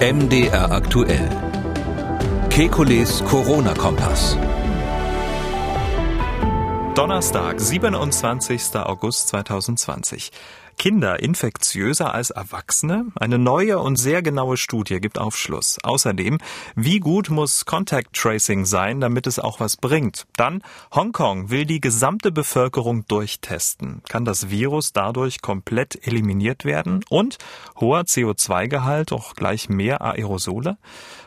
MDR aktuell. Kekules Corona-Kompass. Donnerstag, 27. August 2020. Kinder infektiöser als Erwachsene? Eine neue und sehr genaue Studie gibt Aufschluss. Außerdem, wie gut muss Contact Tracing sein, damit es auch was bringt? Dann, Hongkong will die gesamte Bevölkerung durchtesten. Kann das Virus dadurch komplett eliminiert werden? Und hoher CO2-Gehalt, auch gleich mehr Aerosole?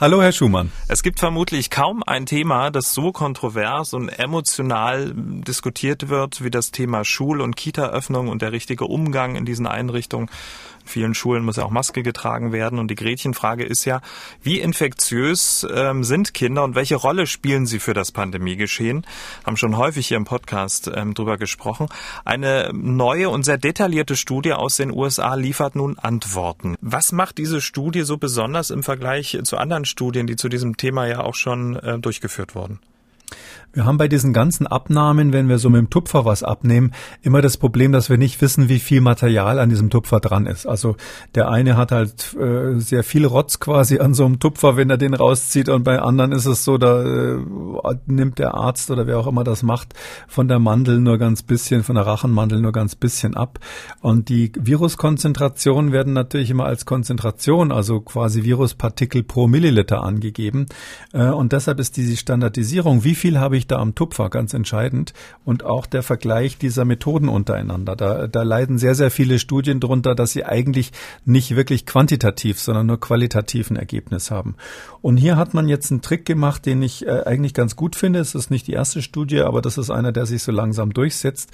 Hallo, Herr Schumann. Es gibt vermutlich kaum ein Thema, das so kontrovers und emotional diskutiert wird wie das Thema Schul- und Kita-Öffnung und der richtige Umgang in diesen Einrichtungen. In vielen Schulen muss ja auch Maske getragen werden. Und die Gretchenfrage ist ja, wie infektiös ähm, sind Kinder und welche Rolle spielen sie für das Pandemiegeschehen? Haben schon häufig hier im Podcast ähm, drüber gesprochen. Eine neue und sehr detaillierte Studie aus den USA liefert nun Antworten. Was macht diese Studie so besonders im Vergleich zu anderen Studien, die zu diesem Thema ja auch schon äh, durchgeführt wurden? Wir haben bei diesen ganzen Abnahmen, wenn wir so mit dem Tupfer was abnehmen, immer das Problem, dass wir nicht wissen, wie viel Material an diesem Tupfer dran ist. Also der eine hat halt äh, sehr viel Rotz quasi an so einem Tupfer, wenn er den rauszieht, und bei anderen ist es so, da äh, nimmt der Arzt oder wer auch immer das macht, von der Mandel nur ganz bisschen, von der Rachenmandel nur ganz bisschen ab. Und die Viruskonzentrationen werden natürlich immer als Konzentration, also quasi Viruspartikel pro Milliliter angegeben. Äh, und deshalb ist diese Standardisierung, wie viel habe ich ich da am Tupfer, ganz entscheidend. Und auch der Vergleich dieser Methoden untereinander. Da, da leiden sehr, sehr viele Studien drunter, dass sie eigentlich nicht wirklich quantitativ, sondern nur qualitativen Ergebnis haben. Und hier hat man jetzt einen Trick gemacht, den ich äh, eigentlich ganz gut finde. Es ist nicht die erste Studie, aber das ist einer, der sich so langsam durchsetzt.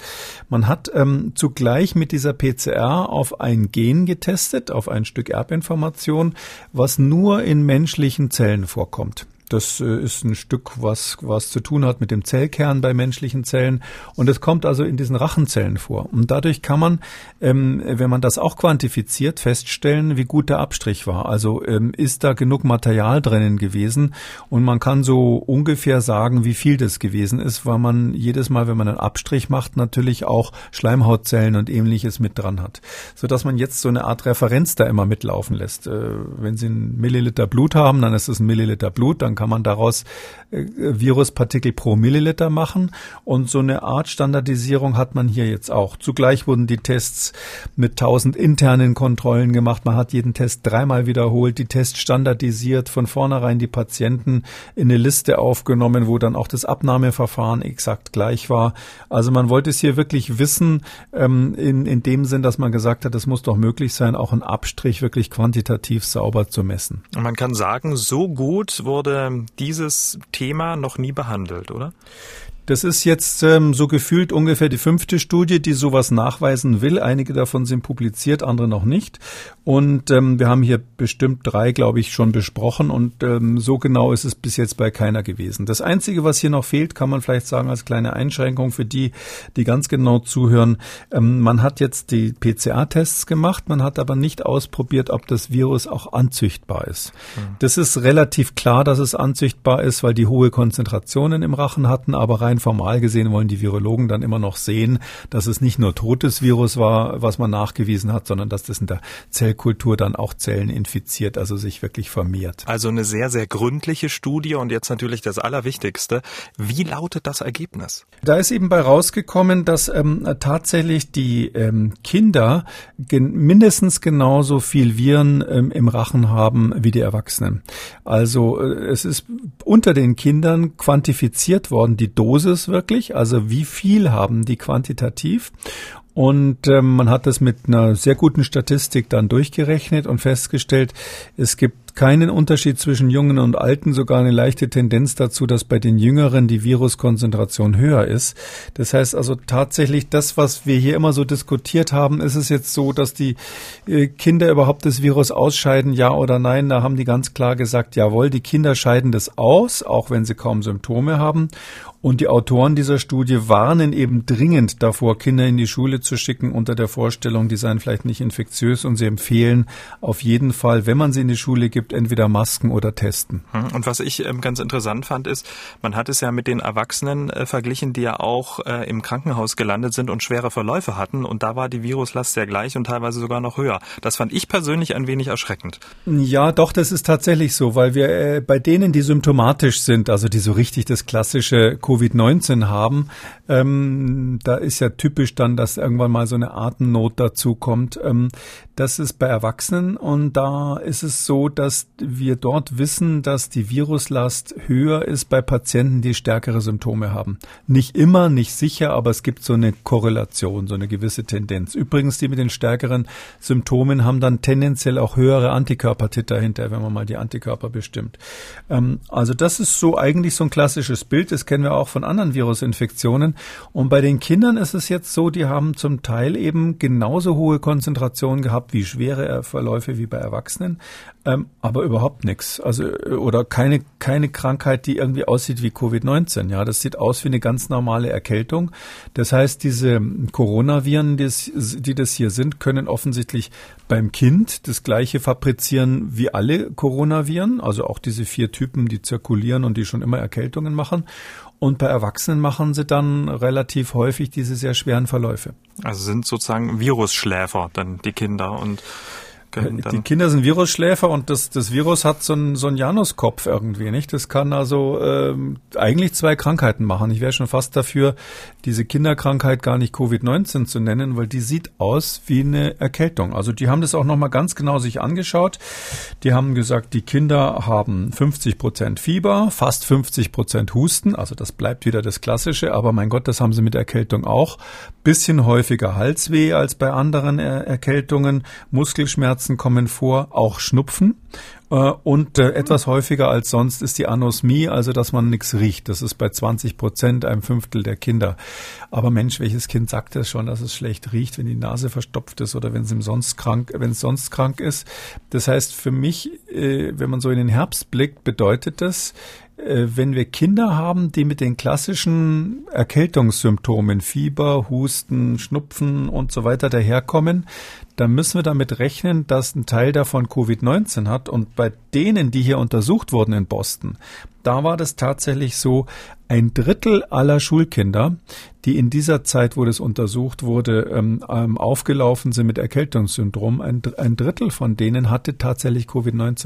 Man hat ähm, zugleich mit dieser PCR auf ein Gen getestet, auf ein Stück Erbinformation, was nur in menschlichen Zellen vorkommt. Das äh, ist ein Stück, was, was zu tun hat mit dem Zellkern bei menschlichen Zellen. Und es kommt also in diesen Rachenzellen vor. Und dadurch kann man, ähm, wenn man das auch quantifiziert, feststellen, wie gut der Abstrich war. Also ähm, ist da genug Material drinnen gewesen. Und man kann so ungefähr sagen, wie viel das gewesen ist, weil man jedes Mal, wenn man einen Abstrich macht, natürlich auch Schleimhautzellen und ähnliches mit dran hat. Sodass man jetzt so eine Art Referenz da immer mitlaufen lässt. Äh, wenn Sie einen Milliliter Blut haben, dann ist es ein Milliliter Blut, dann kann man daraus äh, Viruspartikel pro Milliliter machen. Und so eine Art Standardisierung hat man hier jetzt auch. Zugleich wurden die Tests mit tausend internen Kontrollen gemacht. Man hat jeden Test dreimal wiederholt, die Tests standardisiert, von vornherein die Patienten in eine Liste aufgenommen, wo dann auch das Abnahmeverfahren exakt gleich war. Also man wollte es hier wirklich wissen, ähm, in, in dem Sinn, dass man gesagt hat, es muss doch möglich sein, auch einen Abstrich wirklich quantitativ sauber zu messen. Man kann sagen, so gut wurde dieses Thema noch nie behandelt, oder? Das ist jetzt ähm, so gefühlt ungefähr die fünfte Studie, die sowas nachweisen will. Einige davon sind publiziert, andere noch nicht. Und ähm, wir haben hier bestimmt drei, glaube ich, schon besprochen. Und ähm, so genau ist es bis jetzt bei keiner gewesen. Das Einzige, was hier noch fehlt, kann man vielleicht sagen als kleine Einschränkung für die, die ganz genau zuhören. Ähm, man hat jetzt die PCA-Tests gemacht, man hat aber nicht ausprobiert, ob das Virus auch anzüchtbar ist. Mhm. Das ist relativ klar, dass es anzüchtbar ist, weil die hohe Konzentrationen im Rachen hatten, aber rein formal gesehen wollen die Virologen dann immer noch sehen, dass es nicht nur totes Virus war, was man nachgewiesen hat, sondern dass das in der Zellkultur dann auch Zellen infiziert, also sich wirklich vermehrt. Also eine sehr, sehr gründliche Studie und jetzt natürlich das Allerwichtigste. Wie lautet das Ergebnis? Da ist eben bei rausgekommen, dass ähm, tatsächlich die ähm, Kinder gen mindestens genauso viel Viren ähm, im Rachen haben wie die Erwachsenen. Also äh, es ist unter den Kindern quantifiziert worden, die Dosis wirklich? Also wie viel haben die quantitativ? Und ähm, man hat das mit einer sehr guten Statistik dann durchgerechnet und festgestellt, es gibt keinen Unterschied zwischen Jungen und Alten, sogar eine leichte Tendenz dazu, dass bei den Jüngeren die Viruskonzentration höher ist. Das heißt also tatsächlich, das, was wir hier immer so diskutiert haben, ist es jetzt so, dass die äh, Kinder überhaupt das Virus ausscheiden, ja oder nein? Da haben die ganz klar gesagt, jawohl, die Kinder scheiden das aus, auch wenn sie kaum Symptome haben. Und die Autoren dieser Studie warnen eben dringend davor, Kinder in die Schule zu schicken unter der Vorstellung, die seien vielleicht nicht infektiös und sie empfehlen auf jeden Fall, wenn man sie in die Schule gibt, entweder Masken oder testen. Hm, und was ich ähm, ganz interessant fand, ist, man hat es ja mit den Erwachsenen äh, verglichen, die ja auch äh, im Krankenhaus gelandet sind und schwere Verläufe hatten. Und da war die Viruslast sehr gleich und teilweise sogar noch höher. Das fand ich persönlich ein wenig erschreckend. Ja, doch, das ist tatsächlich so, weil wir äh, bei denen, die symptomatisch sind, also die so richtig das klassische Covid-19 haben, ähm, da ist ja typisch dann, dass irgendwann mal so eine Atemnot dazu kommt. Ähm, das ist bei Erwachsenen und da ist es so, dass wir dort wissen, dass die Viruslast höher ist bei Patienten, die stärkere Symptome haben. Nicht immer, nicht sicher, aber es gibt so eine Korrelation, so eine gewisse Tendenz. Übrigens, die mit den stärkeren Symptomen haben dann tendenziell auch höhere Antikörpertitter hinterher, wenn man mal die Antikörper bestimmt. Ähm, also das ist so eigentlich so ein klassisches Bild. Das kennen wir auch von anderen Virusinfektionen. Und bei den Kindern ist es jetzt so, die haben zum Teil eben genauso hohe Konzentrationen gehabt wie schwere Verläufe wie bei Erwachsenen, ähm, aber überhaupt nichts. Also äh, oder keine keine Krankheit, die irgendwie aussieht wie Covid-19. Ja, das sieht aus wie eine ganz normale Erkältung. Das heißt, diese Coronaviren, die, die das hier sind, können offensichtlich beim Kind das gleiche fabrizieren wie alle Coronaviren, also auch diese vier Typen, die zirkulieren und die schon immer Erkältungen machen. Und bei Erwachsenen machen sie dann relativ häufig diese sehr schweren Verläufe. Also sind sozusagen Virusschläfer dann die Kinder und die Kinder sind Virusschläfer und das, das Virus hat so einen, so einen Januskopf irgendwie, nicht? Das kann also ähm, eigentlich zwei Krankheiten machen. Ich wäre schon fast dafür, diese Kinderkrankheit gar nicht Covid-19 zu nennen, weil die sieht aus wie eine Erkältung. Also die haben das auch nochmal ganz genau sich angeschaut. Die haben gesagt, die Kinder haben 50 Prozent Fieber, fast 50 Prozent Husten. Also das bleibt wieder das Klassische, aber mein Gott, das haben sie mit Erkältung auch. Bisschen häufiger Halsweh als bei anderen Erkältungen, Muskelschmerzen Schmerzen kommen vor, auch Schnupfen. Äh, und äh, etwas häufiger als sonst ist die Anosmie, also dass man nichts riecht. Das ist bei 20 Prozent, einem Fünftel der Kinder. Aber Mensch, welches Kind sagt das schon, dass es schlecht riecht, wenn die Nase verstopft ist oder wenn es sonst krank, wenn es sonst krank ist? Das heißt, für mich, äh, wenn man so in den Herbst blickt, bedeutet das, wenn wir Kinder haben, die mit den klassischen Erkältungssymptomen, Fieber, Husten, Schnupfen und so weiter daherkommen, dann müssen wir damit rechnen, dass ein Teil davon Covid-19 hat. Und bei denen, die hier untersucht wurden in Boston, da war das tatsächlich so, ein Drittel aller Schulkinder, die in dieser Zeit, wo das untersucht wurde, ähm, ähm aufgelaufen sind mit Erkältungssyndrom, ein, ein Drittel von denen hatte tatsächlich Covid-19.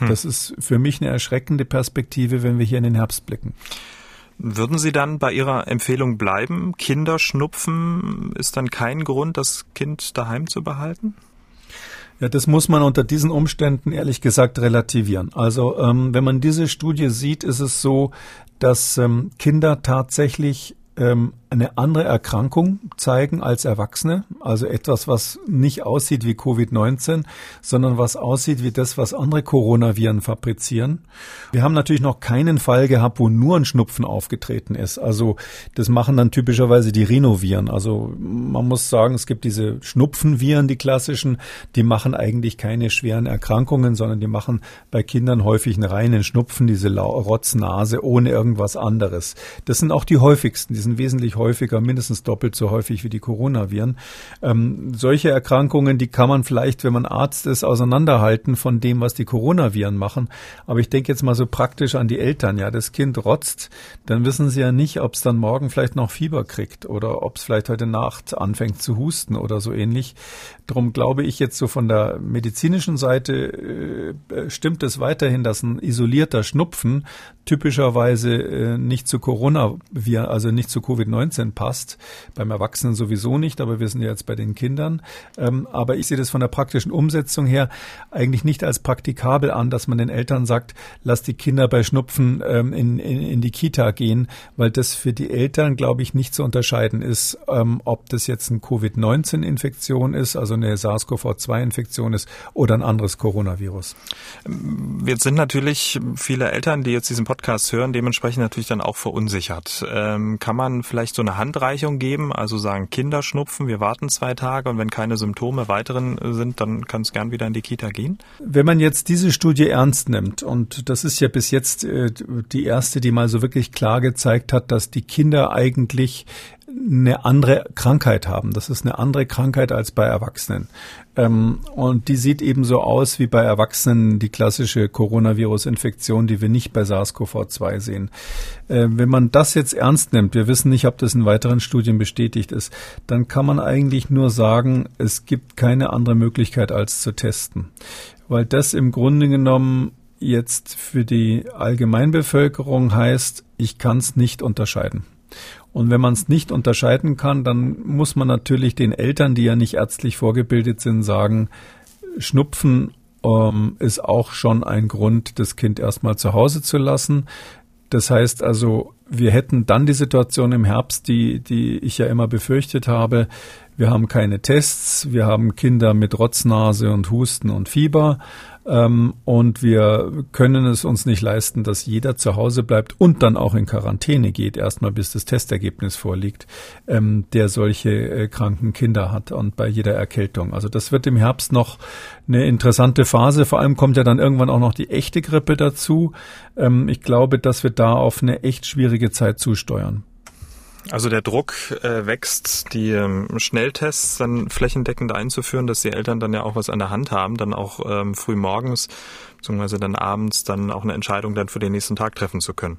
Hm. Das ist für mich eine erschreckende Perspektive, wenn wir hier in den Herbst blicken. Würden Sie dann bei Ihrer Empfehlung bleiben? Kinderschnupfen ist dann kein Grund, das Kind daheim zu behalten? Ja, das muss man unter diesen Umständen ehrlich gesagt relativieren. Also ähm, wenn man diese Studie sieht, ist es so, dass ähm, Kinder tatsächlich ähm, eine andere Erkrankung zeigen als Erwachsene, also etwas, was nicht aussieht wie Covid-19, sondern was aussieht wie das, was andere Coronaviren fabrizieren. Wir haben natürlich noch keinen Fall gehabt, wo nur ein Schnupfen aufgetreten ist. Also das machen dann typischerweise die Rhinoviren. Also man muss sagen, es gibt diese Schnupfenviren, die klassischen, die machen eigentlich keine schweren Erkrankungen, sondern die machen bei Kindern häufig einen reinen Schnupfen, diese Rotznase ohne irgendwas anderes. Das sind auch die häufigsten, die sind wesentlich häufiger häufiger, mindestens doppelt so häufig wie die Coronaviren. Ähm, solche Erkrankungen, die kann man vielleicht, wenn man Arzt ist, auseinanderhalten von dem, was die Coronaviren machen. Aber ich denke jetzt mal so praktisch an die Eltern. Ja, das Kind rotzt, dann wissen sie ja nicht, ob es dann morgen vielleicht noch Fieber kriegt oder ob es vielleicht heute Nacht anfängt zu husten oder so ähnlich. Darum glaube ich jetzt so von der medizinischen Seite äh, stimmt es weiterhin, dass ein isolierter Schnupfen typischerweise äh, nicht zu Corona, also nicht zu Covid-19 passt. Beim Erwachsenen sowieso nicht, aber wir sind ja jetzt bei den Kindern. Ähm, aber ich sehe das von der praktischen Umsetzung her eigentlich nicht als praktikabel an, dass man den Eltern sagt, lass die Kinder bei Schnupfen ähm, in, in, in die Kita gehen, weil das für die Eltern, glaube ich, nicht zu unterscheiden ist, ähm, ob das jetzt ein Covid-19-Infektion ist, also eine SARS-CoV-2-Infektion ist oder ein anderes Coronavirus. Jetzt sind natürlich viele Eltern, die jetzt diesen Podcast hören, dementsprechend natürlich dann auch verunsichert. Ähm, kann man vielleicht so eine Handreichung geben, also sagen Kinderschnupfen, wir warten zwei Tage und wenn keine Symptome weiteren sind, dann kann es gern wieder in die Kita gehen? Wenn man jetzt diese Studie ernst nimmt, und das ist ja bis jetzt äh, die erste, die mal so wirklich klar gezeigt hat, dass die Kinder eigentlich eine andere Krankheit haben. Das ist eine andere Krankheit als bei Erwachsenen. Ähm, und die sieht ebenso aus wie bei Erwachsenen die klassische Coronavirus-Infektion, die wir nicht bei SARS-CoV-2 sehen. Äh, wenn man das jetzt ernst nimmt, wir wissen nicht, ob das in weiteren Studien bestätigt ist, dann kann man eigentlich nur sagen, es gibt keine andere Möglichkeit als zu testen. Weil das im Grunde genommen jetzt für die Allgemeinbevölkerung heißt, ich kann es nicht unterscheiden. Und wenn man es nicht unterscheiden kann, dann muss man natürlich den Eltern, die ja nicht ärztlich vorgebildet sind, sagen, Schnupfen ähm, ist auch schon ein Grund, das Kind erstmal zu Hause zu lassen. Das heißt also, wir hätten dann die Situation im Herbst, die, die ich ja immer befürchtet habe. Wir haben keine Tests, wir haben Kinder mit Rotznase und Husten und Fieber. Ähm, und wir können es uns nicht leisten, dass jeder zu Hause bleibt und dann auch in Quarantäne geht, erstmal bis das Testergebnis vorliegt, ähm, der solche äh, kranken Kinder hat und bei jeder Erkältung. Also das wird im Herbst noch eine interessante Phase. Vor allem kommt ja dann irgendwann auch noch die echte Grippe dazu. Ähm, ich glaube, dass wir da auf eine echt schwierige Zeit zusteuern. Also der Druck äh, wächst, die ähm, Schnelltests dann flächendeckend einzuführen, dass die Eltern dann ja auch was an der Hand haben, dann auch ähm, früh morgens beziehungsweise dann abends dann auch eine Entscheidung dann für den nächsten Tag treffen zu können.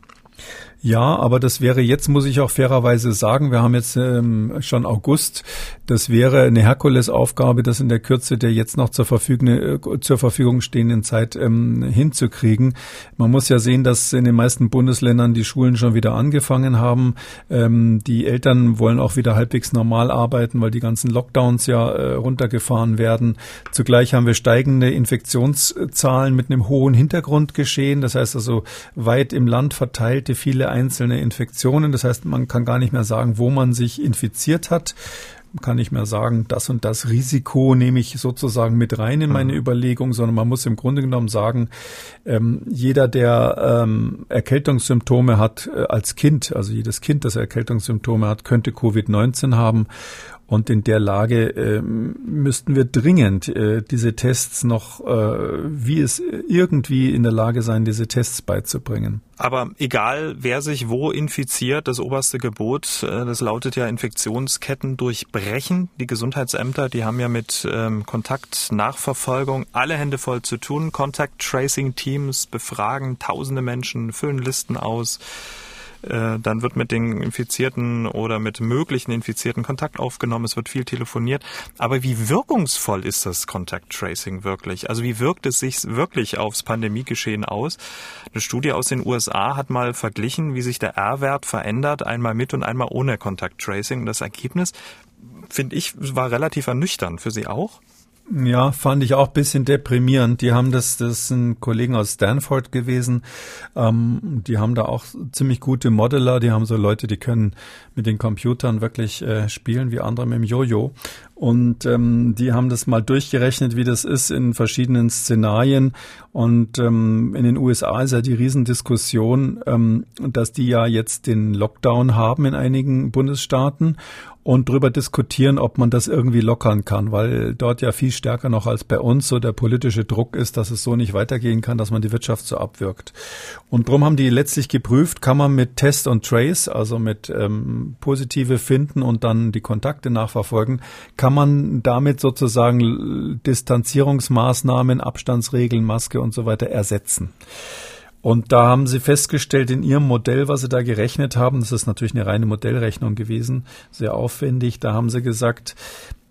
Ja, aber das wäre jetzt, muss ich auch fairerweise sagen, wir haben jetzt ähm, schon August. Das wäre eine Herkulesaufgabe, das in der Kürze der jetzt noch zur Verfügung, äh, zur Verfügung stehenden Zeit ähm, hinzukriegen. Man muss ja sehen, dass in den meisten Bundesländern die Schulen schon wieder angefangen haben. Ähm, die Eltern wollen auch wieder halbwegs normal arbeiten, weil die ganzen Lockdowns ja äh, runtergefahren werden. Zugleich haben wir steigende Infektionszahlen mit einem hohen Hintergrundgeschehen. Das heißt also weit im Land verteilte viele einzelne Infektionen. Das heißt, man kann gar nicht mehr sagen, wo man sich infiziert hat kann ich mehr sagen, das und das Risiko nehme ich sozusagen mit rein in meine mhm. Überlegung, sondern man muss im Grunde genommen sagen, ähm, jeder, der ähm, Erkältungssymptome hat äh, als Kind, also jedes Kind, das Erkältungssymptome hat, könnte Covid-19 haben. Und in der Lage äh, müssten wir dringend äh, diese Tests noch, äh, wie es irgendwie in der Lage sein, diese Tests beizubringen. Aber egal, wer sich wo infiziert, das oberste Gebot, äh, das lautet ja Infektionsketten durchbrechen. Die Gesundheitsämter, die haben ja mit ähm, Kontaktnachverfolgung alle Hände voll zu tun. Contact Tracing Teams befragen tausende Menschen, füllen Listen aus. Äh, dann wird mit den Infizierten oder mit möglichen Infizierten Kontakt aufgenommen. Es wird viel telefoniert. Aber wie wirkungsvoll ist das Contact Tracing wirklich? Also wie wirkt es sich wirklich aufs Pandemiegeschehen aus? Eine Studie aus den USA hat mal verglichen, wie sich der R-Wert verändert, einmal mit und einmal ohne Contact Tracing. Und das Ergebnis, finde ich, war relativ ernüchternd. Für Sie auch? Ja, fand ich auch bisschen deprimierend. Die haben das, das sind Kollegen aus Stanford gewesen. Ähm, die haben da auch ziemlich gute Modeler. Die haben so Leute, die können mit den Computern wirklich äh, spielen, wie andere mit dem Jojo. Und ähm, die haben das mal durchgerechnet, wie das ist in verschiedenen Szenarien. Und ähm, in den USA ist ja die Riesendiskussion, ähm, dass die ja jetzt den Lockdown haben in einigen Bundesstaaten und darüber diskutieren, ob man das irgendwie lockern kann, weil dort ja viel stärker noch als bei uns so der politische Druck ist, dass es so nicht weitergehen kann, dass man die Wirtschaft so abwirkt. Und darum haben die letztlich geprüft, kann man mit Test und Trace, also mit ähm, positive finden und dann die Kontakte nachverfolgen, kann man damit sozusagen Distanzierungsmaßnahmen, Abstandsregeln, Maske und so weiter ersetzen. Und da haben sie festgestellt in ihrem Modell, was sie da gerechnet haben, das ist natürlich eine reine Modellrechnung gewesen, sehr aufwendig, da haben sie gesagt,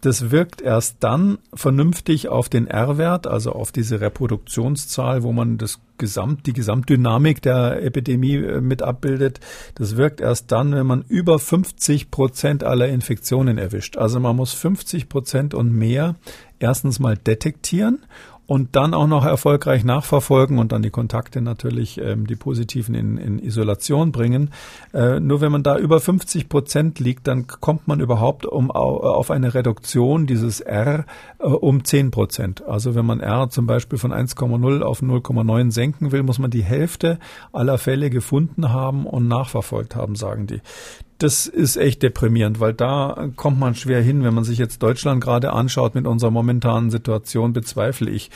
das wirkt erst dann vernünftig auf den R-Wert, also auf diese Reproduktionszahl, wo man das Gesamt, die Gesamtdynamik der Epidemie äh, mit abbildet. Das wirkt erst dann, wenn man über 50 Prozent aller Infektionen erwischt. Also man muss 50 Prozent und mehr erstens mal detektieren und dann auch noch erfolgreich nachverfolgen und dann die Kontakte natürlich, ähm, die positiven in, in Isolation bringen. Äh, nur wenn man da über 50 Prozent liegt, dann kommt man überhaupt um, auf eine Reduktion dieses R äh, um 10 Prozent. Also wenn man R zum Beispiel von 1,0 auf 0,9 senken will, muss man die Hälfte aller Fälle gefunden haben und nachverfolgt haben, sagen die. Das ist echt deprimierend, weil da kommt man schwer hin. Wenn man sich jetzt Deutschland gerade anschaut mit unserer momentanen Situation, bezweifle ich,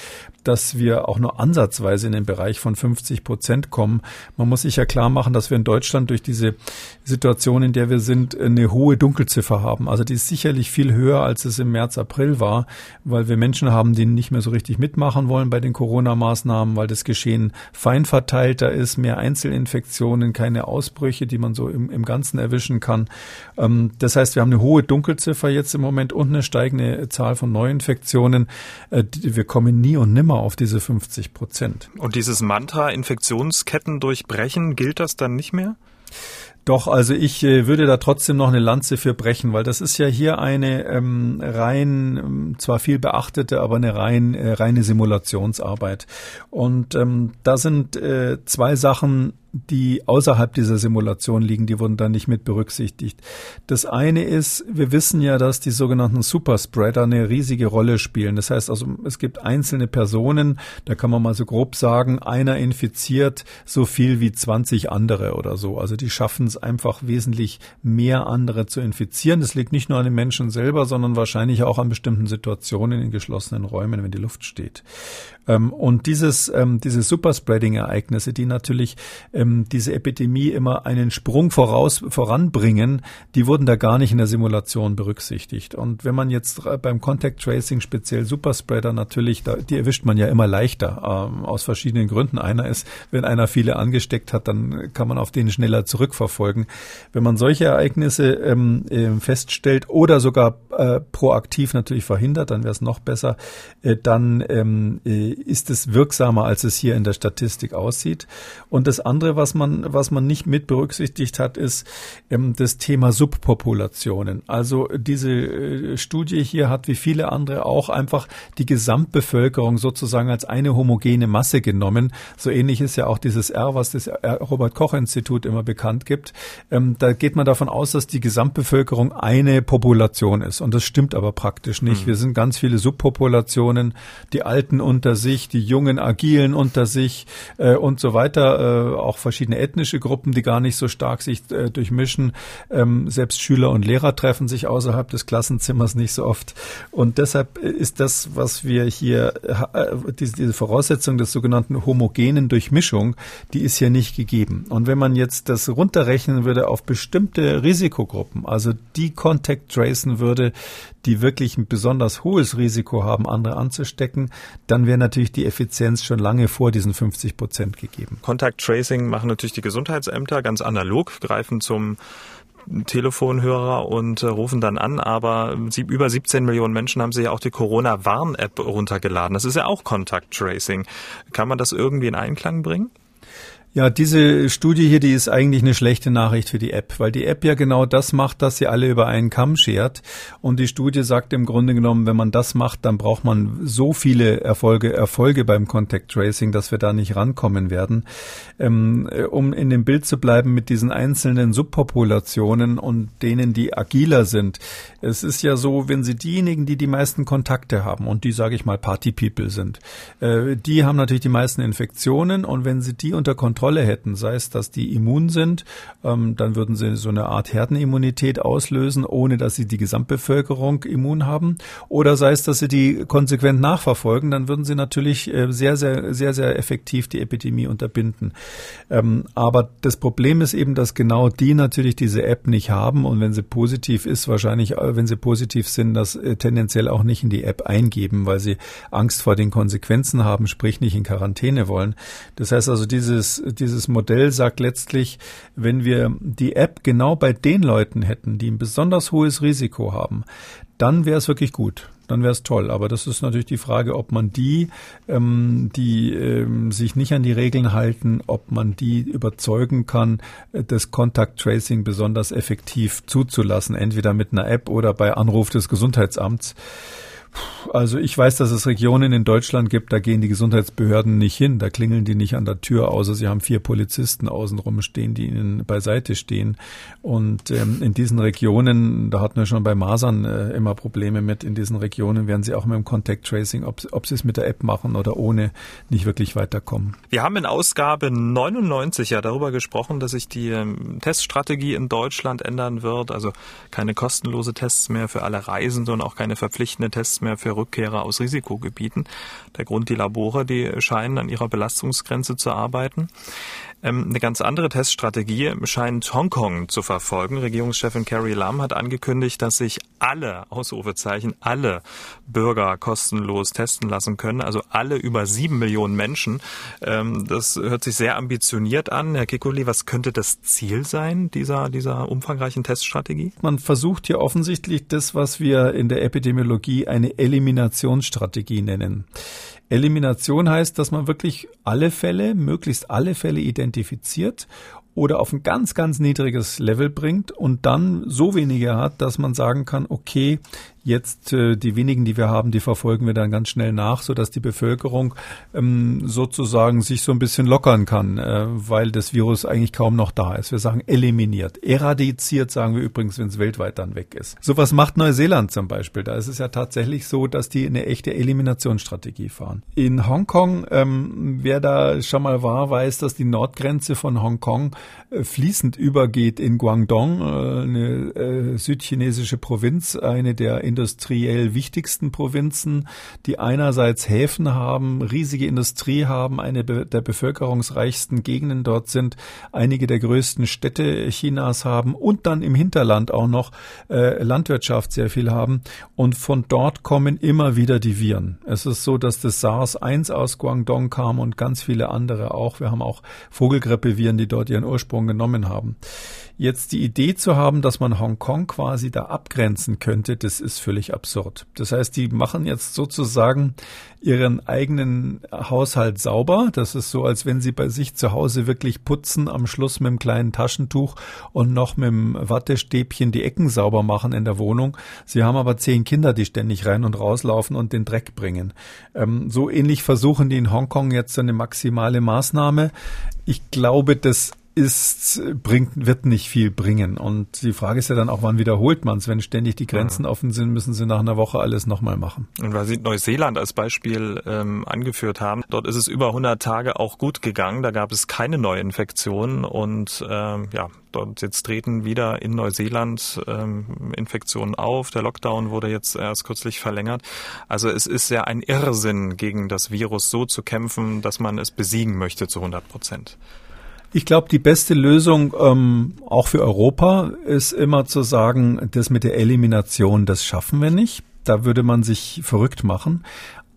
dass wir auch nur ansatzweise in den Bereich von 50 Prozent kommen. Man muss sich ja klar machen, dass wir in Deutschland durch diese Situation, in der wir sind, eine hohe Dunkelziffer haben. Also die ist sicherlich viel höher, als es im März, April war, weil wir Menschen haben, die nicht mehr so richtig mitmachen wollen bei den Corona-Maßnahmen, weil das Geschehen fein verteilter ist, mehr Einzelinfektionen, keine Ausbrüche, die man so im, im Ganzen erwischen kann. Ähm, das heißt, wir haben eine hohe Dunkelziffer jetzt im Moment und eine steigende Zahl von Neuinfektionen. Äh, wir kommen nie und nimmer auf diese 50 Prozent. Und dieses Mantra Infektionsketten durchbrechen, gilt das dann nicht mehr? Doch, also ich äh, würde da trotzdem noch eine Lanze für brechen, weil das ist ja hier eine ähm, rein, ähm, zwar viel beachtete, aber eine rein, äh, reine Simulationsarbeit. Und ähm, da sind äh, zwei Sachen die außerhalb dieser Simulation liegen, die wurden da nicht mit berücksichtigt. Das eine ist, wir wissen ja, dass die sogenannten Superspreader eine riesige Rolle spielen. Das heißt also, es gibt einzelne Personen, da kann man mal so grob sagen, einer infiziert so viel wie 20 andere oder so. Also die schaffen es einfach wesentlich mehr andere zu infizieren. Das liegt nicht nur an den Menschen selber, sondern wahrscheinlich auch an bestimmten Situationen in geschlossenen Räumen, wenn die Luft steht. Ähm, und dieses, ähm, diese Superspreading-Ereignisse, die natürlich ähm, diese Epidemie immer einen Sprung voraus, voranbringen, die wurden da gar nicht in der Simulation berücksichtigt. Und wenn man jetzt beim Contact Tracing speziell Superspreader natürlich, da, die erwischt man ja immer leichter, ähm, aus verschiedenen Gründen. Einer ist, wenn einer viele angesteckt hat, dann kann man auf den schneller zurückverfolgen. Wenn man solche Ereignisse ähm, äh, feststellt oder sogar äh, proaktiv natürlich verhindert, dann wäre es noch besser, äh, dann ähm, äh, ist es wirksamer, als es hier in der Statistik aussieht. Und das andere, was man, was man nicht mit berücksichtigt hat, ist ähm, das Thema Subpopulationen. Also diese Studie hier hat wie viele andere auch einfach die Gesamtbevölkerung sozusagen als eine homogene Masse genommen. So ähnlich ist ja auch dieses R, was das Robert Koch Institut immer bekannt gibt. Ähm, da geht man davon aus, dass die Gesamtbevölkerung eine Population ist. Und das stimmt aber praktisch nicht. Mhm. Wir sind ganz viele Subpopulationen, die Alten unter sich, sich, die Jungen Agilen unter sich äh, und so weiter, äh, auch verschiedene ethnische Gruppen, die gar nicht so stark sich äh, durchmischen. Ähm, selbst Schüler und Lehrer treffen sich außerhalb des Klassenzimmers nicht so oft. Und deshalb ist das, was wir hier, äh, diese, diese Voraussetzung des sogenannten homogenen Durchmischung, die ist hier nicht gegeben. Und wenn man jetzt das runterrechnen würde auf bestimmte Risikogruppen, also die Contact tracen würde, die wirklich ein besonders hohes Risiko haben, andere anzustecken, dann wäre natürlich die Effizienz schon lange vor diesen 50 Prozent gegeben. Contact Tracing machen natürlich die Gesundheitsämter ganz analog, greifen zum Telefonhörer und äh, rufen dann an, aber sieb, über 17 Millionen Menschen haben sich ja auch die Corona-Warn-App runtergeladen. Das ist ja auch Contact Tracing. Kann man das irgendwie in Einklang bringen? Ja, diese Studie hier, die ist eigentlich eine schlechte Nachricht für die App, weil die App ja genau das macht, dass sie alle über einen Kamm schert. Und die Studie sagt im Grunde genommen, wenn man das macht, dann braucht man so viele Erfolge, Erfolge beim Contact Tracing, dass wir da nicht rankommen werden. Ähm, um in dem Bild zu bleiben mit diesen einzelnen Subpopulationen und denen, die agiler sind. Es ist ja so, wenn Sie diejenigen, die die meisten Kontakte haben und die, sage ich mal, Party People sind, äh, die haben natürlich die meisten Infektionen und wenn Sie die unter Kontrolle Kontrolle hätten, sei es, dass die immun sind, ähm, dann würden sie so eine Art Herdenimmunität auslösen, ohne dass sie die Gesamtbevölkerung immun haben, oder sei es, dass sie die konsequent nachverfolgen, dann würden sie natürlich äh, sehr, sehr, sehr, sehr effektiv die Epidemie unterbinden. Ähm, aber das Problem ist eben, dass genau die natürlich diese App nicht haben und wenn sie positiv ist, wahrscheinlich, äh, wenn sie positiv sind, das äh, tendenziell auch nicht in die App eingeben, weil sie Angst vor den Konsequenzen haben, sprich nicht in Quarantäne wollen. Das heißt also, dieses dieses Modell sagt letztlich, wenn wir die App genau bei den Leuten hätten, die ein besonders hohes Risiko haben, dann wäre es wirklich gut. Dann wäre es toll. Aber das ist natürlich die Frage, ob man die, ähm, die ähm, sich nicht an die Regeln halten, ob man die überzeugen kann, äh, das Contact Tracing besonders effektiv zuzulassen, entweder mit einer App oder bei Anruf des Gesundheitsamts. Also ich weiß, dass es Regionen in Deutschland gibt, da gehen die Gesundheitsbehörden nicht hin, da klingeln die nicht an der Tür, außer sie haben vier Polizisten außenrum stehen, die ihnen beiseite stehen. Und ähm, in diesen Regionen, da hatten wir schon bei Masern äh, immer Probleme mit, in diesen Regionen werden sie auch mit dem Contact Tracing, ob, ob sie es mit der App machen oder ohne, nicht wirklich weiterkommen. Wir haben in Ausgabe 99 ja darüber gesprochen, dass sich die ähm, Teststrategie in Deutschland ändern wird, also keine kostenlose Tests mehr für alle Reisenden und auch keine verpflichtenden Tests mehr für Rückkehrer aus Risikogebieten. Der Grund, die Labore, die scheinen an ihrer Belastungsgrenze zu arbeiten. Ähm, eine ganz andere Teststrategie scheint Hongkong zu verfolgen. Regierungschefin Carrie Lam hat angekündigt, dass sich alle, Ausrufezeichen, alle Bürger kostenlos testen lassen können, also alle über sieben Millionen Menschen. Ähm, das hört sich sehr ambitioniert an. Herr Kikuli, was könnte das Ziel sein dieser, dieser umfangreichen Teststrategie? Man versucht hier offensichtlich das, was wir in der Epidemiologie eine Eliminationsstrategie nennen. Elimination heißt, dass man wirklich alle Fälle, möglichst alle Fälle identifiziert oder auf ein ganz, ganz niedriges Level bringt und dann so wenige hat, dass man sagen kann, okay, Jetzt äh, die wenigen, die wir haben, die verfolgen wir dann ganz schnell nach, so dass die Bevölkerung ähm, sozusagen sich so ein bisschen lockern kann, äh, weil das Virus eigentlich kaum noch da ist. Wir sagen eliminiert, eradiziert, sagen wir übrigens, wenn es weltweit dann weg ist. Sowas macht Neuseeland zum Beispiel. Da ist es ja tatsächlich so, dass die eine echte Eliminationsstrategie fahren. In Hongkong, ähm, wer da schon mal war, weiß, dass die Nordgrenze von Hongkong äh, fließend übergeht in Guangdong, äh, eine äh, südchinesische Provinz, eine der in industriell wichtigsten Provinzen, die einerseits Häfen haben, riesige Industrie haben, eine der bevölkerungsreichsten Gegenden dort sind, einige der größten Städte Chinas haben und dann im Hinterland auch noch äh, Landwirtschaft sehr viel haben. Und von dort kommen immer wieder die Viren. Es ist so, dass das SARS-1 aus Guangdong kam und ganz viele andere auch. Wir haben auch Vogelgrippeviren, die dort ihren Ursprung genommen haben. Jetzt die Idee zu haben, dass man Hongkong quasi da abgrenzen könnte, das ist völlig absurd. Das heißt, die machen jetzt sozusagen ihren eigenen Haushalt sauber. Das ist so, als wenn sie bei sich zu Hause wirklich putzen, am Schluss mit einem kleinen Taschentuch und noch mit dem Wattestäbchen die Ecken sauber machen in der Wohnung. Sie haben aber zehn Kinder, die ständig rein und rauslaufen und den Dreck bringen. Ähm, so ähnlich versuchen die in Hongkong jetzt eine maximale Maßnahme. Ich glaube, das ist, bringt, wird nicht viel bringen. Und die Frage ist ja dann auch, wann wiederholt man es? Wenn ständig die Grenzen ja. offen sind, müssen sie nach einer Woche alles nochmal machen. Und weil Sie Neuseeland als Beispiel ähm, angeführt haben, dort ist es über 100 Tage auch gut gegangen. Da gab es keine Neuinfektionen und ähm, ja, dort jetzt treten wieder in Neuseeland ähm, Infektionen auf. Der Lockdown wurde jetzt erst kürzlich verlängert. Also es ist ja ein Irrsinn, gegen das Virus so zu kämpfen, dass man es besiegen möchte zu 100 Prozent. Ich glaube, die beste Lösung ähm, auch für Europa ist immer zu sagen, das mit der Elimination, das schaffen wir nicht. Da würde man sich verrückt machen.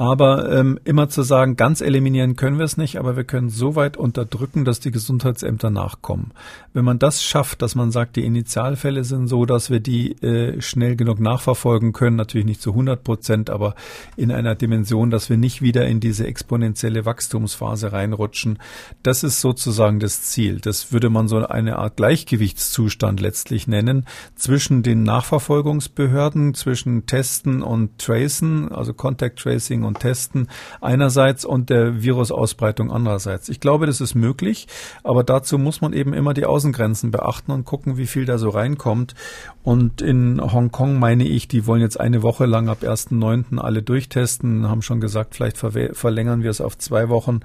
Aber ähm, immer zu sagen, ganz eliminieren können wir es nicht, aber wir können so weit unterdrücken, dass die Gesundheitsämter nachkommen. Wenn man das schafft, dass man sagt, die Initialfälle sind so, dass wir die äh, schnell genug nachverfolgen können, natürlich nicht zu 100 Prozent, aber in einer Dimension, dass wir nicht wieder in diese exponentielle Wachstumsphase reinrutschen, das ist sozusagen das Ziel. Das würde man so eine Art Gleichgewichtszustand letztlich nennen zwischen den Nachverfolgungsbehörden, zwischen Testen und Tracen, also Contact Tracing und und Testen einerseits und der Virusausbreitung andererseits. Ich glaube, das ist möglich, aber dazu muss man eben immer die Außengrenzen beachten und gucken, wie viel da so reinkommt. Und in Hongkong meine ich, die wollen jetzt eine Woche lang ab 1.9. alle durchtesten, haben schon gesagt, vielleicht verlängern wir es auf zwei Wochen.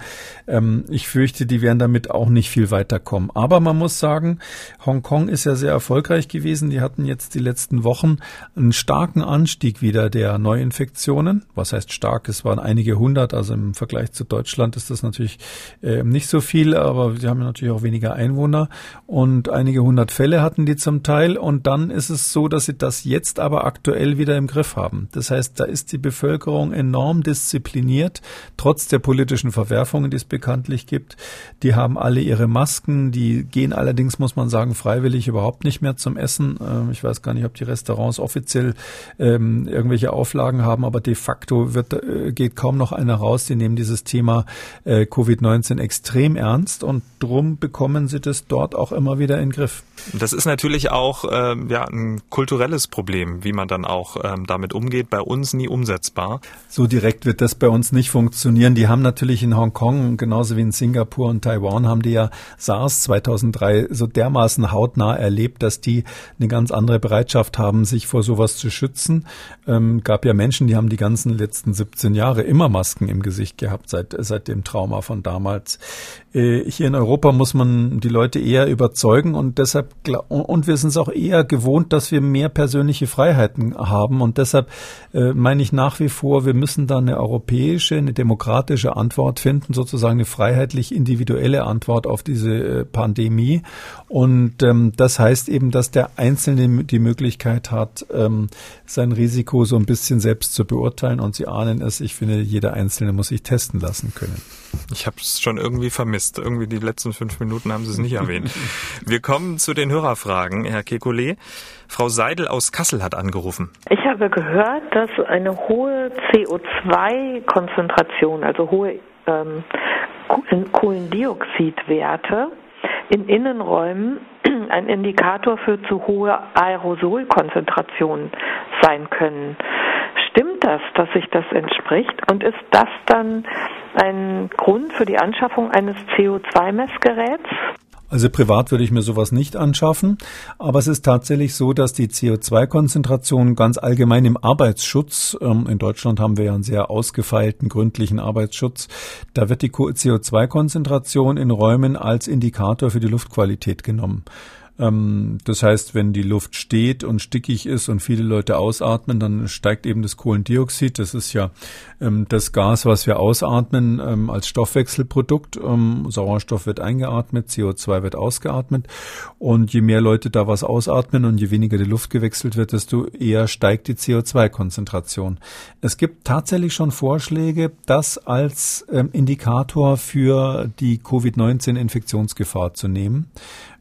Ähm, ich fürchte, die werden damit auch nicht viel weiterkommen. Aber man muss sagen, Hongkong ist ja sehr erfolgreich gewesen. Die hatten jetzt die letzten Wochen einen starken Anstieg wieder der Neuinfektionen. Was heißt stark? Es waren einige hundert, also im Vergleich zu Deutschland ist das natürlich äh, nicht so viel, aber sie haben ja natürlich auch weniger Einwohner und einige hundert Fälle hatten die zum Teil. Und dann ist ist es so, dass sie das jetzt aber aktuell wieder im Griff haben. Das heißt, da ist die Bevölkerung enorm diszipliniert, trotz der politischen Verwerfungen, die es bekanntlich gibt. Die haben alle ihre Masken, die gehen allerdings, muss man sagen, freiwillig überhaupt nicht mehr zum Essen. Ähm, ich weiß gar nicht, ob die Restaurants offiziell ähm, irgendwelche Auflagen haben, aber de facto wird, äh, geht kaum noch einer raus. Die nehmen dieses Thema äh, Covid-19 extrem ernst und drum bekommen sie das dort auch immer wieder in den Griff. Das ist natürlich auch ähm, ja, ein kulturelles Problem, wie man dann auch ähm, damit umgeht. Bei uns nie umsetzbar. So direkt wird das bei uns nicht funktionieren. Die haben natürlich in Hongkong, genauso wie in Singapur und Taiwan, haben die ja SARS 2003 so dermaßen hautnah erlebt, dass die eine ganz andere Bereitschaft haben, sich vor sowas zu schützen. Ähm, gab ja Menschen, die haben die ganzen letzten 17 Jahre immer Masken im Gesicht gehabt, seit, seit dem Trauma von damals. Äh, hier in Europa muss man die Leute eher überzeugen und deshalb und wir sind es auch eher gewohnt, dass wir mehr persönliche Freiheiten haben und deshalb äh, meine ich nach wie vor, wir müssen da eine europäische, eine demokratische Antwort finden, sozusagen eine freiheitlich individuelle Antwort auf diese äh, Pandemie und ähm, das heißt eben, dass der Einzelne die Möglichkeit hat, ähm, sein Risiko so ein bisschen selbst zu beurteilen und Sie ahnen es, ich finde, jeder Einzelne muss sich testen lassen können. Ich habe es schon irgendwie vermisst. Irgendwie die letzten fünf Minuten haben Sie es nicht erwähnt. Wir kommen zu den Hörerfragen, Herr Kekulé. Frau Seidel aus Kassel hat angerufen. Ich habe gehört, dass eine hohe CO2-Konzentration, also hohe ähm, Kohlendioxidwerte in Innenräumen ein Indikator für zu hohe Aerosolkonzentrationen sein können. Stimmt das, dass sich das entspricht? Und ist das dann ein Grund für die Anschaffung eines CO2-Messgeräts? Also privat würde ich mir sowas nicht anschaffen, aber es ist tatsächlich so, dass die CO2-Konzentration ganz allgemein im Arbeitsschutz, ähm, in Deutschland haben wir ja einen sehr ausgefeilten, gründlichen Arbeitsschutz, da wird die CO2-Konzentration in Räumen als Indikator für die Luftqualität genommen. Ähm, das heißt, wenn die Luft steht und stickig ist und viele Leute ausatmen, dann steigt eben das Kohlendioxid. Das ist ja ähm, das Gas, was wir ausatmen ähm, als Stoffwechselprodukt. Sauerstoff wird eingeatmet, CO2 wird ausgeatmet. Und je mehr Leute da was ausatmen und je weniger die Luft gewechselt wird, desto eher steigt die CO2-Konzentration. Es gibt tatsächlich schon Vorschläge, das als Indikator für die Covid-19-Infektionsgefahr zu nehmen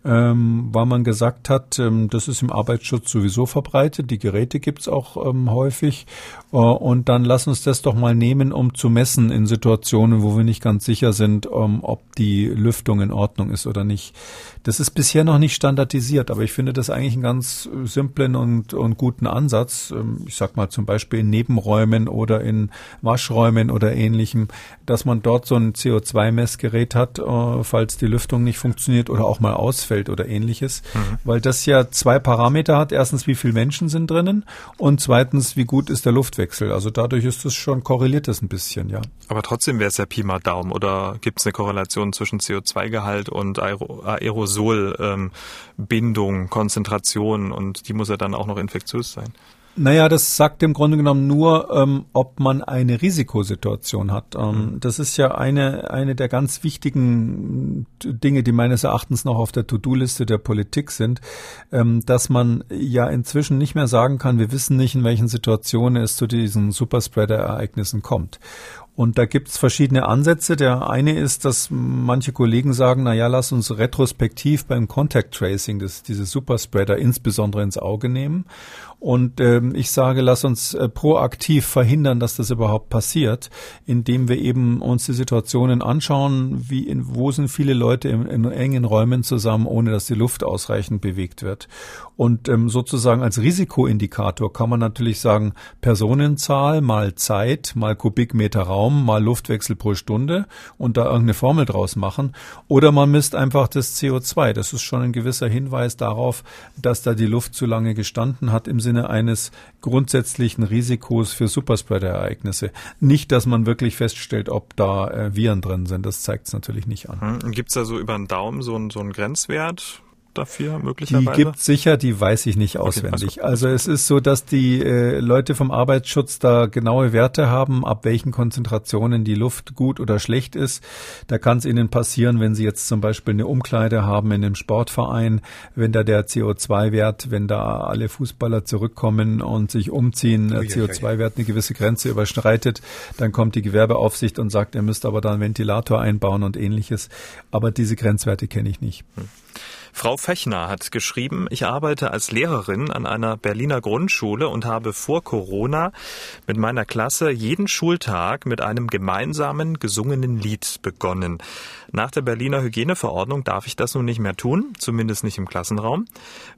ähm, weil man gesagt hat, ähm, das ist im Arbeitsschutz sowieso verbreitet, die Geräte gibt's auch ähm, häufig äh, und dann lass uns das doch mal nehmen, um zu messen in Situationen, wo wir nicht ganz sicher sind, ähm, ob die Lüftung in Ordnung ist oder nicht. Das ist bisher noch nicht standardisiert, aber ich finde das eigentlich einen ganz simplen und, und guten Ansatz. Ähm, ich sag mal zum Beispiel in Nebenräumen oder in Waschräumen oder ähnlichem, dass man dort so ein CO2-Messgerät hat, äh, falls die Lüftung nicht funktioniert oder auch mal ausfällt oder ähnliches, mhm. weil das ja zwei Parameter hat. Erstens, wie viele Menschen sind drinnen und zweitens, wie gut ist der Luftwechsel. Also dadurch ist es schon korreliert das ein bisschen, ja. Aber trotzdem wäre es ja Pi mal Daumen oder gibt es eine Korrelation zwischen CO2-Gehalt und Aerosol? Aerosolbindung, ähm, Konzentration und die muss ja dann auch noch infektiös sein. Naja, das sagt im Grunde genommen nur, ähm, ob man eine Risikosituation hat. Ähm, mhm. Das ist ja eine, eine der ganz wichtigen Dinge, die meines Erachtens noch auf der To-Do-Liste der Politik sind, ähm, dass man ja inzwischen nicht mehr sagen kann, wir wissen nicht, in welchen Situationen es zu diesen Superspreader-Ereignissen kommt. Und da gibt's verschiedene Ansätze. Der eine ist, dass manche Kollegen sagen, na ja, lass uns retrospektiv beim Contact Tracing das, diese Superspreader insbesondere ins Auge nehmen und ähm, ich sage, lass uns äh, proaktiv verhindern, dass das überhaupt passiert, indem wir eben uns die Situationen anschauen, wie in, wo sind viele Leute in, in engen Räumen zusammen, ohne dass die Luft ausreichend bewegt wird. Und ähm, sozusagen als Risikoindikator kann man natürlich sagen, Personenzahl mal Zeit, mal Kubikmeter Raum, mal Luftwechsel pro Stunde und da irgendeine Formel draus machen. Oder man misst einfach das CO2. Das ist schon ein gewisser Hinweis darauf, dass da die Luft zu lange gestanden hat im Sinne eines grundsätzlichen Risikos für Superspreader-Ereignisse. Nicht, dass man wirklich feststellt, ob da äh, Viren drin sind. Das zeigt es natürlich nicht an. Hm. Gibt es da so über den Daumen so, ein, so einen Grenzwert? Dafür möglicherweise? Die gibt sicher, die weiß ich nicht auswendig. Okay, also, es ist so, dass die äh, Leute vom Arbeitsschutz da genaue Werte haben, ab welchen Konzentrationen die Luft gut oder schlecht ist. Da kann es ihnen passieren, wenn sie jetzt zum Beispiel eine Umkleide haben in einem Sportverein, wenn da der CO2-Wert, wenn da alle Fußballer zurückkommen und sich umziehen, der CO2-Wert eine gewisse Grenze überschreitet, dann kommt die Gewerbeaufsicht und sagt, ihr müsst aber da einen Ventilator einbauen und ähnliches. Aber diese Grenzwerte kenne ich nicht. Hm. Frau Fechner hat geschrieben, ich arbeite als Lehrerin an einer Berliner Grundschule und habe vor Corona mit meiner Klasse jeden Schultag mit einem gemeinsamen gesungenen Lied begonnen. Nach der Berliner Hygieneverordnung darf ich das nun nicht mehr tun, zumindest nicht im Klassenraum.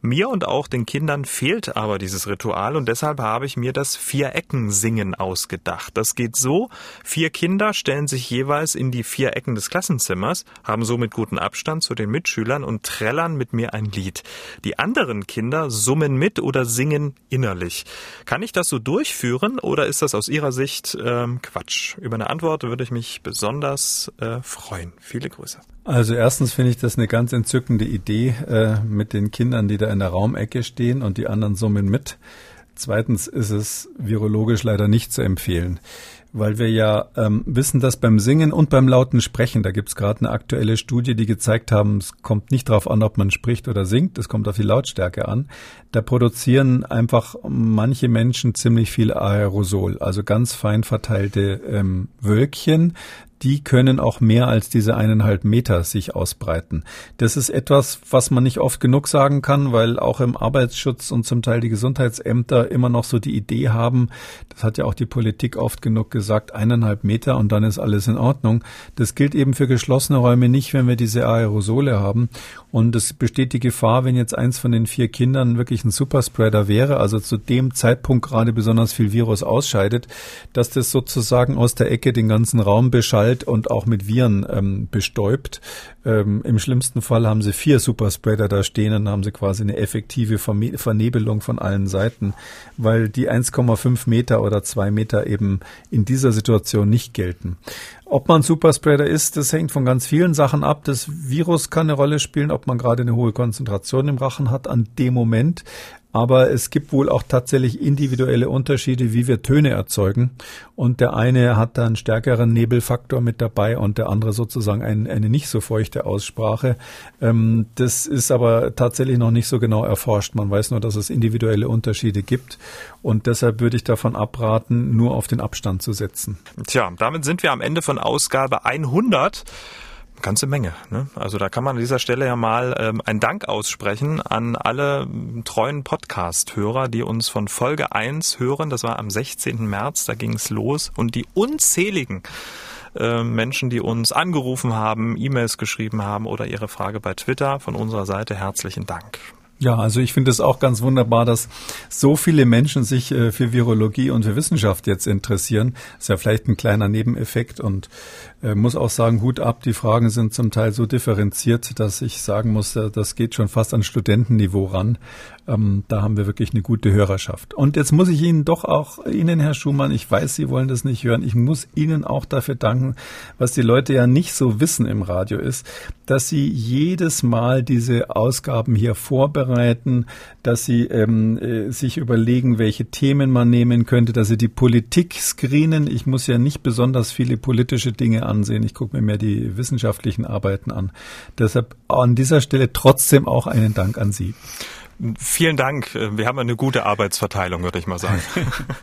Mir und auch den Kindern fehlt aber dieses Ritual und deshalb habe ich mir das Vier-Ecken-Singen ausgedacht. Das geht so, vier Kinder stellen sich jeweils in die vier Ecken des Klassenzimmers, haben somit guten Abstand zu den Mitschülern und trällern mit mir ein Lied. Die anderen Kinder summen mit oder singen innerlich. Kann ich das so durchführen oder ist das aus Ihrer Sicht ähm, Quatsch? Über eine Antwort würde ich mich besonders äh, freuen. Viele Viele Grüße. Also erstens finde ich das eine ganz entzückende Idee äh, mit den Kindern, die da in der Raumecke stehen und die anderen summen mit. Zweitens ist es virologisch leider nicht zu empfehlen, weil wir ja ähm, wissen, dass beim Singen und beim lauten Sprechen, da gibt es gerade eine aktuelle Studie, die gezeigt haben, es kommt nicht darauf an, ob man spricht oder singt, es kommt auf die Lautstärke an. Da produzieren einfach manche Menschen ziemlich viel Aerosol, also ganz fein verteilte ähm, Wölkchen, die können auch mehr als diese eineinhalb Meter sich ausbreiten. Das ist etwas, was man nicht oft genug sagen kann, weil auch im Arbeitsschutz und zum Teil die Gesundheitsämter immer noch so die Idee haben, das hat ja auch die Politik oft genug gesagt, eineinhalb Meter und dann ist alles in Ordnung. Das gilt eben für geschlossene Räume nicht, wenn wir diese Aerosole haben. Und es besteht die Gefahr, wenn jetzt eins von den vier Kindern wirklich ein Superspreader wäre, also zu dem Zeitpunkt gerade besonders viel Virus ausscheidet, dass das sozusagen aus der Ecke den ganzen Raum beschallt kalt und auch mit Viren ähm, bestäubt. Ähm, Im schlimmsten Fall haben sie vier Superspreader da stehen und haben sie quasi eine effektive Vernebelung von allen Seiten, weil die 1,5 Meter oder zwei Meter eben in dieser Situation nicht gelten. Ob man Superspreader ist, das hängt von ganz vielen Sachen ab. Das Virus kann eine Rolle spielen, ob man gerade eine hohe Konzentration im Rachen hat an dem Moment. Aber es gibt wohl auch tatsächlich individuelle Unterschiede, wie wir Töne erzeugen. Und der eine hat da einen stärkeren Nebelfaktor mit dabei und der andere sozusagen ein, eine nicht so feuchte Aussprache. Ähm, das ist aber tatsächlich noch nicht so genau erforscht. Man weiß nur, dass es individuelle Unterschiede gibt. Und deshalb würde ich davon abraten, nur auf den Abstand zu setzen. Tja, damit sind wir am Ende von Ausgabe 100 ganze Menge. Ne? Also da kann man an dieser Stelle ja mal ähm, einen Dank aussprechen an alle treuen Podcast-Hörer, die uns von Folge 1 hören. Das war am 16. März, da ging es los. Und die unzähligen äh, Menschen, die uns angerufen haben, E-Mails geschrieben haben oder ihre Frage bei Twitter. Von unserer Seite herzlichen Dank. Ja, also ich finde es auch ganz wunderbar, dass so viele Menschen sich äh, für Virologie und für Wissenschaft jetzt interessieren. Das ist ja vielleicht ein kleiner Nebeneffekt und äh, muss auch sagen, Hut ab, die Fragen sind zum Teil so differenziert, dass ich sagen muss, äh, das geht schon fast an Studentenniveau ran. Ähm, da haben wir wirklich eine gute Hörerschaft. Und jetzt muss ich Ihnen doch auch, Ihnen, Herr Schumann, ich weiß, Sie wollen das nicht hören, ich muss Ihnen auch dafür danken, was die Leute ja nicht so wissen im Radio ist, dass Sie jedes Mal diese Ausgaben hier vorbereiten, dass Sie ähm, äh, sich überlegen, welche Themen man nehmen könnte, dass Sie die Politik screenen. Ich muss ja nicht besonders viele politische Dinge ansehen. Ich gucke mir mehr die wissenschaftlichen Arbeiten an. Deshalb an dieser Stelle trotzdem auch einen Dank an Sie. Vielen Dank. Wir haben eine gute Arbeitsverteilung, würde ich mal sagen.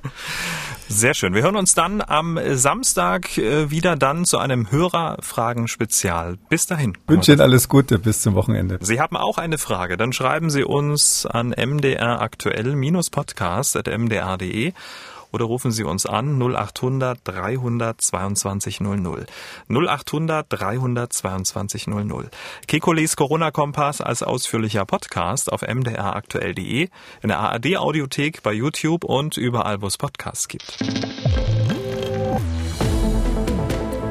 Sehr schön. Wir hören uns dann am Samstag äh, wieder dann zu einem Hörerfragen-Spezial. Bis dahin. Wünsche Ihnen alles Gute bis zum Wochenende. Sie haben auch eine Frage, dann schreiben Sie uns an mdraktuell-podcast.mdr.de oder rufen Sie uns an 0800 322 00. 0800 322 00. Kekules Corona-Kompass als ausführlicher Podcast auf mdraktuell.de, in der ARD-Audiothek, bei YouTube und überall, wo es Podcasts gibt.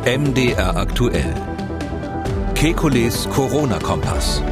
MDR aktuell. Kekules Corona-Kompass.